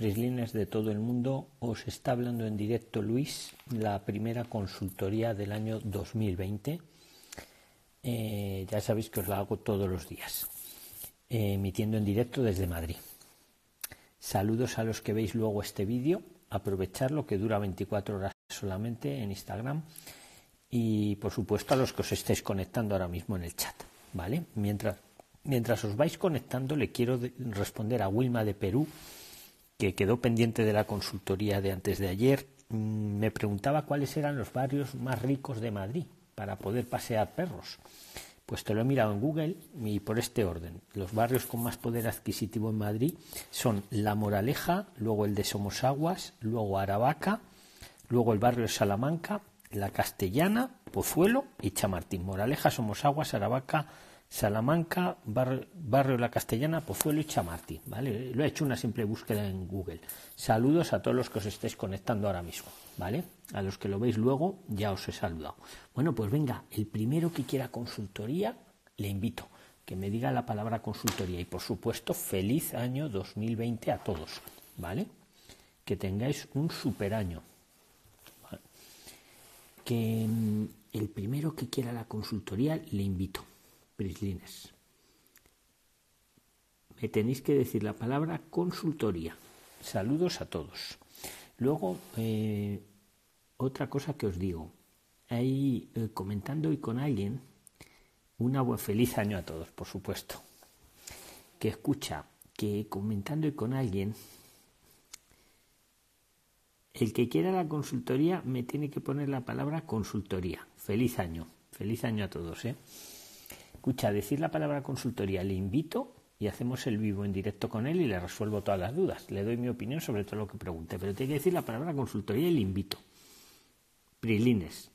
de todo el mundo. Os está hablando en directo Luis, la primera consultoría del año 2020. Eh, ya sabéis que os la hago todos los días, emitiendo en directo desde Madrid. Saludos a los que veis luego este vídeo. Aprovecharlo, que dura 24 horas solamente en Instagram. Y por supuesto a los que os estéis conectando ahora mismo en el chat. ¿Vale? Mientras Mientras os vais conectando, le quiero responder a Wilma de Perú, que quedó pendiente de la consultoría de antes de ayer. Mm, me preguntaba cuáles eran los barrios más ricos de Madrid para poder pasear perros. Pues te lo he mirado en Google y por este orden. Los barrios con más poder adquisitivo en Madrid son La Moraleja, luego el de Somosaguas, luego Aravaca, luego el barrio de Salamanca, La Castellana, Pozuelo y Chamartín. Moraleja, Somosaguas, Aravaca, Salamanca, barrio, La Castellana, Pozuelo y Chamartín. ¿vale? Lo he hecho una simple búsqueda en Google. Saludos a todos los que os estéis conectando ahora mismo. ¿vale? A los que lo veis luego, ya os he saludado. Bueno, pues venga, el primero que quiera consultoría, le invito que me diga la palabra consultoría. Y por supuesto, feliz año 2020 a todos. ¿Vale? Que tengáis un super año. Que mm, el primero que quiera la consultoría, le invito Me tenéis que decir la palabra consultoría. Saludos a todos. Luego, eh, otra cosa que os digo. Ahí eh, comentando y con alguien, una buen feliz año a todos, por supuesto. Que escucha que comentando y con alguien, el que quiera la consultoría me tiene que poner la palabra consultoría. Feliz año. Feliz año a todos, ¿eh? Escucha, decir la palabra consultoría, le invito y hacemos el vivo en directo con él y le resuelvo todas las dudas. Le doy mi opinión sobre todo lo que pregunte, pero tiene que decir la palabra consultoría y le invito. Prilines.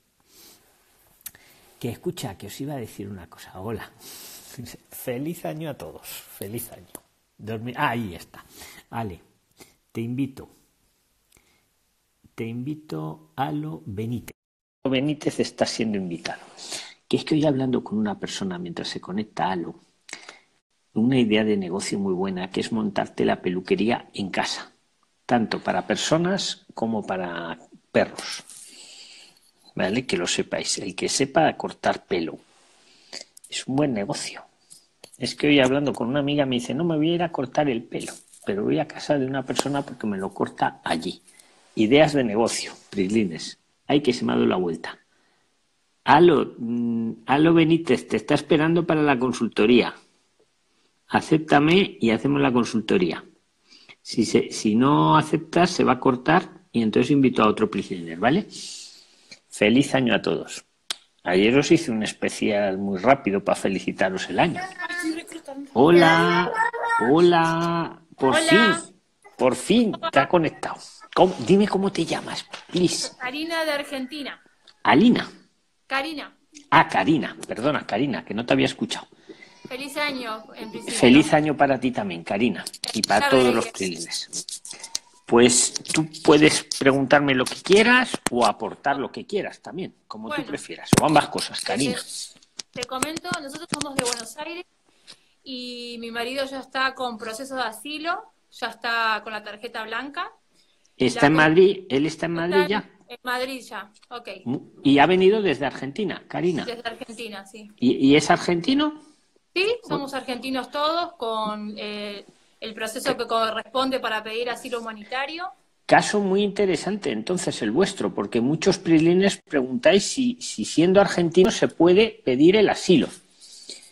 Que escucha, que os iba a decir una cosa. Hola. Feliz año a todos. Feliz año. ahí está. Ale, te invito. Te invito a lo Benítez. Benítez está siendo invitado que es que hoy hablando con una persona mientras se conecta a Halo, una idea de negocio muy buena que es montarte la peluquería en casa, tanto para personas como para perros. ¿Vale? Que lo sepáis. El que sepa cortar pelo es un buen negocio. Es que hoy hablando con una amiga me dice, no me voy a ir a cortar el pelo, pero voy a casa de una persona porque me lo corta allí. Ideas de negocio, Prislines. Hay que se me ha dado la vuelta. Alo, mm, Alo Benítez, te está esperando para la consultoría. Acéptame y hacemos la consultoría. Si, si no aceptas, se va a cortar y entonces invito a otro prisionero, ¿vale? Feliz año a todos. Ayer os hice un especial muy rápido para felicitaros el año. Hola, hola, por fin, por fin te ha conectado. Dime cómo te llamas, please. Karina de Argentina. Alina. Karina. Ah, Karina, perdona, Karina, que no te había escuchado. Feliz año, en principio. Feliz año para ti también, Karina, y para todos los clientes. Pues tú puedes preguntarme lo que quieras o aportar lo que quieras también, como tú prefieras, o ambas cosas, Karina. Te, comento, nosotros somos de Buenos Aires y mi marido ya está con proceso de asilo, ya está con la tarjeta blanca. ¿Está en Madrid? ¿Él está en Madrid ya? En Madrid ya, ok. Y ha venido desde Argentina, Karina. Desde Argentina, sí. ¿Y, es argentino? Sí, somos argentinos todos con eh, el proceso que corresponde para pedir asilo humanitario. Caso muy interesante entonces el vuestro, porque muchos prilines preguntáis si, si siendo argentino se puede pedir el asilo.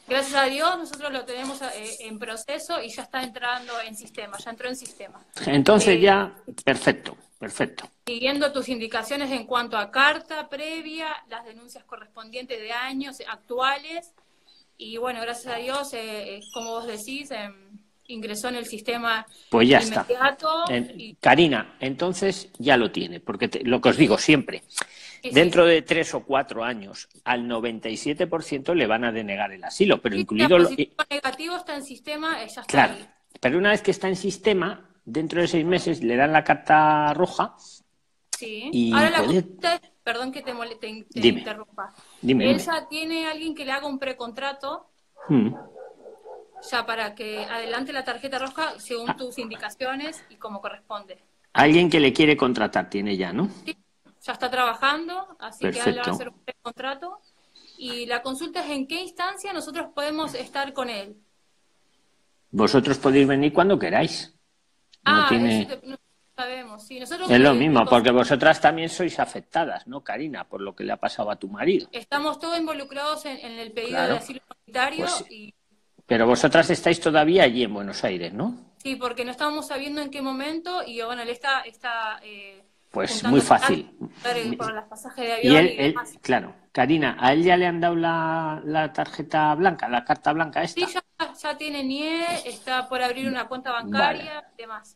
Gracias a Dios, nosotros lo tenemos eh, en proceso y ya está entrando en sistema, ya entró en sistema. Entonces eh, ya, perfecto. Perfecto. Siguiendo tus indicaciones en cuanto a carta previa, las denuncias correspondientes de años actuales. Y bueno, gracias a Dios, eh, como vos decís, em, ingresó en el sistema pues ya Está. Karina, entonces ya lo tiene, porque lo que os digo siempre, dentro de tres o cuatro años, al 97% le van a denegar el asilo, pero incluido... lo negativo está en sistema, ya está Claro, pero una vez que está en sistema, dentro de seis meses le dan la carta roja. Sí. Ahora la consulta perdón que te, interrumpa. Dime, Él tiene alguien que le haga un precontrato. Hmm. ya para que adelante la tarjeta roja según tus indicaciones y como corresponde. Alguien que le quiere contratar tiene ya, ¿no? Sí, ya está trabajando, así Perfecto. que ahora va a hacer un contrato. Y la consulta es en qué instancia nosotros podemos estar con él. Vosotros podéis venir cuando queráis. No ah, tiene... eso te- no sabemos. Sí, nosotros Es lo mismo, porque vosotras también sois afectadas, ¿no, Karina? Por lo que le ha pasado a tu marido. estamos todos involucrados en, en el pedido Claro. de asilo humanitario Pues y Pero vosotras estáis todavía allí en Buenos Aires, ¿no? sí, porque no estábamos sabiendo en qué momento y bueno, él está, está eh, Pues muy fácil. plata para- por los pasajes de Y él, y, él- demás. claro, Karina, ¿a él ya le han dado la, la tarjeta blanca, la carta blanca esta? Sí, ya, ya tiene NIE, está por abrir una cuenta bancaria y demás.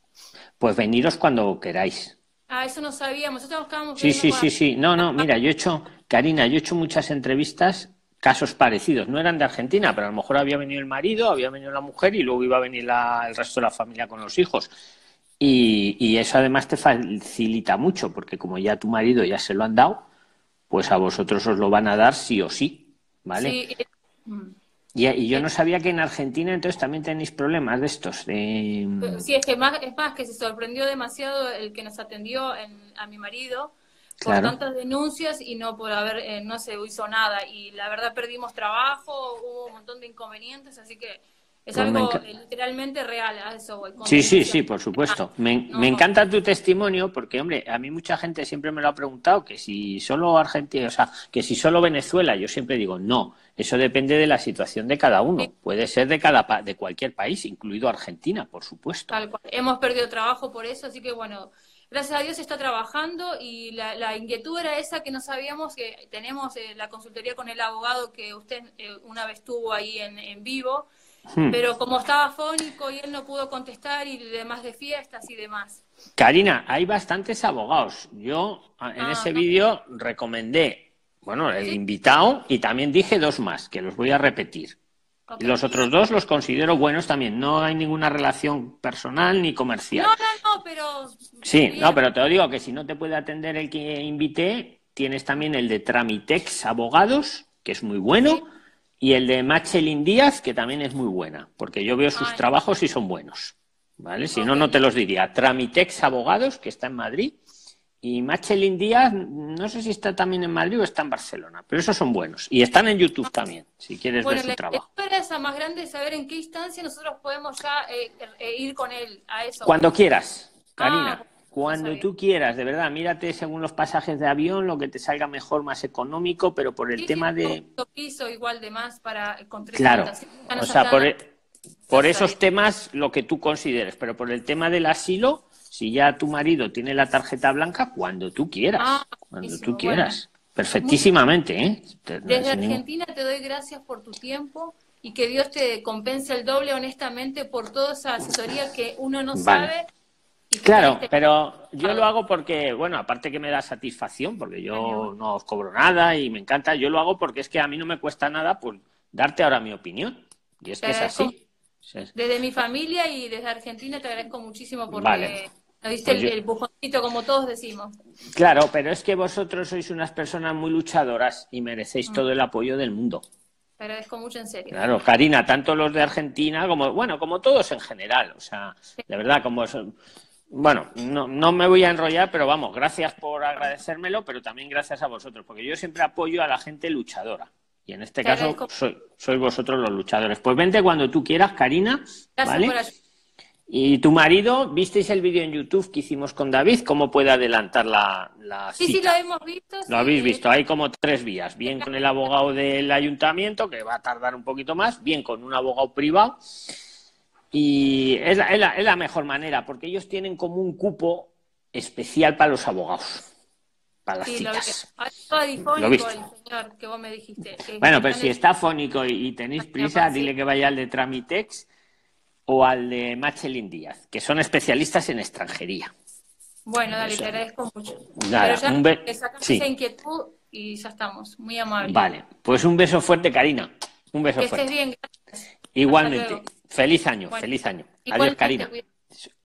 Pues veniros cuando queráis. Ah, eso no sabíamos. Nosotros estábamos Sí, sí, sí, sí. No, no, mira, yo he hecho, Karina, yo he hecho muchas entrevistas, casos parecidos. No eran de Argentina, pero a lo mejor había venido el marido, había venido la mujer y luego iba a venir la- el resto de la familia con los hijos. Y, y eso además te facilita mucho, porque como ya tu marido ya se lo han dado, pues a vosotros os lo van a dar sí o sí, ¿vale? Sí, eh. Y, y yo no sabía que en Argentina entonces también tenéis problemas de estos. de- Sí, es que más, es más que se sorprendió demasiado el que nos atendió en- a mi marido por Claro. tantas denuncias y no por haber, eh, no se hizo nada. Y la verdad perdimos trabajo, hubo un montón de inconvenientes, así que es Pues algo eh, literalmente real, a eso voy. Sí, sí, sí, por supuesto. Me, No, me no. encanta tu testimonio porque, hombre, a mí mucha gente siempre me lo ha preguntado que si solo Argentina, o sea, que si solo Venezuela, yo siempre digo no. Eso depende de la situación de cada uno. Sí. Puede ser de cada de cualquier país, incluido Argentina, por supuesto. Tal cual. Hemos perdido trabajo por eso, así que bueno, gracias a Dios se está trabajando y la, la inquietud era esa que no sabíamos que tenemos eh, la consultoría con el abogado que usted eh, una vez tuvo ahí en, en vivo, Hmm. pero como estaba fónico y él no pudo contestar y demás de fiestas y demás. Karina, hay bastantes abogados. Yo en Ah, ese no. vídeo recomendé, bueno, el Sí. invitado y también dije dos más, que los voy a repetir. Los otros dos los considero buenos también. No hay ninguna relación personal ni comercial. No, no, no, pero... Sí, no, pero te lo digo que si no te puede atender el que invité, tienes también el de Tramitex Abogados, que es muy bueno, y el de Machelin Díaz, que también es muy buena, porque yo veo sus trabajos y son buenos. ¿Vale? Si no, no te los diría. Tramitex Abogados, que está en Madrid, y Machelin Díaz, no sé si está también en Madrid o está en Barcelona, pero esos son buenos. Y están en YouTube también, si quieres Bueno, ver su la trabajo. esa más grande de saber en qué instancia nosotros podemos ya eh, eh, ir con él a eso. Cuando quieras, Karina. Ah, cuando tú quieras, de verdad, mírate según los pasajes de avión, lo que te salga mejor, más económico, pero por el Sí, tema de... piso igual de más para con tres Claro, o sea, por, e- por esos temas lo que tú consideres, pero por el tema del asilo, si ya tu marido tiene la tarjeta blanca, cuando tú quieras, Ah, cuando tú quieras. Perfectísimamente, ¿eh? Desde ningún- Argentina te doy gracias por tu tiempo y que Dios te compense el doble honestamente por toda esa asesoría que uno no Vale. sabe. Claro, pero yo lo hago porque, bueno, aparte que me da satisfacción, porque yo no os cobro nada y me encanta, yo lo hago porque es que a mí no me cuesta nada pues darte ahora mi opinión. Y es que es así. Sí. Desde mi familia y desde Argentina te agradezco muchísimo porque Vale. nos diste Pues el, yo- el bujoncito como todos decimos. Claro, pero es que vosotros sois unas personas muy luchadoras y Mm. merecéis todo el apoyo del mundo. Te agradezco mucho en serio. Claro, Karina, tanto los de Argentina como, bueno, como todos en general. O sea, de verdad, como son. Bueno, no, no me voy a enrollar, pero vamos, gracias por agradecérmelo, pero también gracias a vosotros, porque yo siempre apoyo a la gente luchadora. Y en este Te caso, soy, sois vosotros los luchadores. Pues vente cuando tú quieras, Karina. Gracias ¿vale? Y tu marido, ¿visteis el vídeo en YouTube que hicimos con David? ¿Cómo puede adelantar la, la Sí, sí, lo hemos visto. Lo habéis visto, hay como tres vías. Bien con el abogado del ayuntamiento, que va a tardar un poquito más, bien con un abogado privado. Y es la, es la- es la mejor manera, porque ellos tienen como un cupo especial para los abogados, para las Sí, lo vi. citas. Ah, Lo viste. el señor que vos me dijiste. que Bueno, pero si está fónico y, y tenéis prisa, dile que vaya al de Tramitex o al de Machelin Díaz, que son especialistas en extranjería. Bueno, dale, te agradezco mucho. Nada, Pero ya un be- sí. esa inquietud y ya estamos. Muy amable. Vale, pues un beso fuerte, Karina. Un beso Que estés fuerte. bien. gracias. Igualmente. Feliz año, Bueno, feliz año. Adiós, Karina.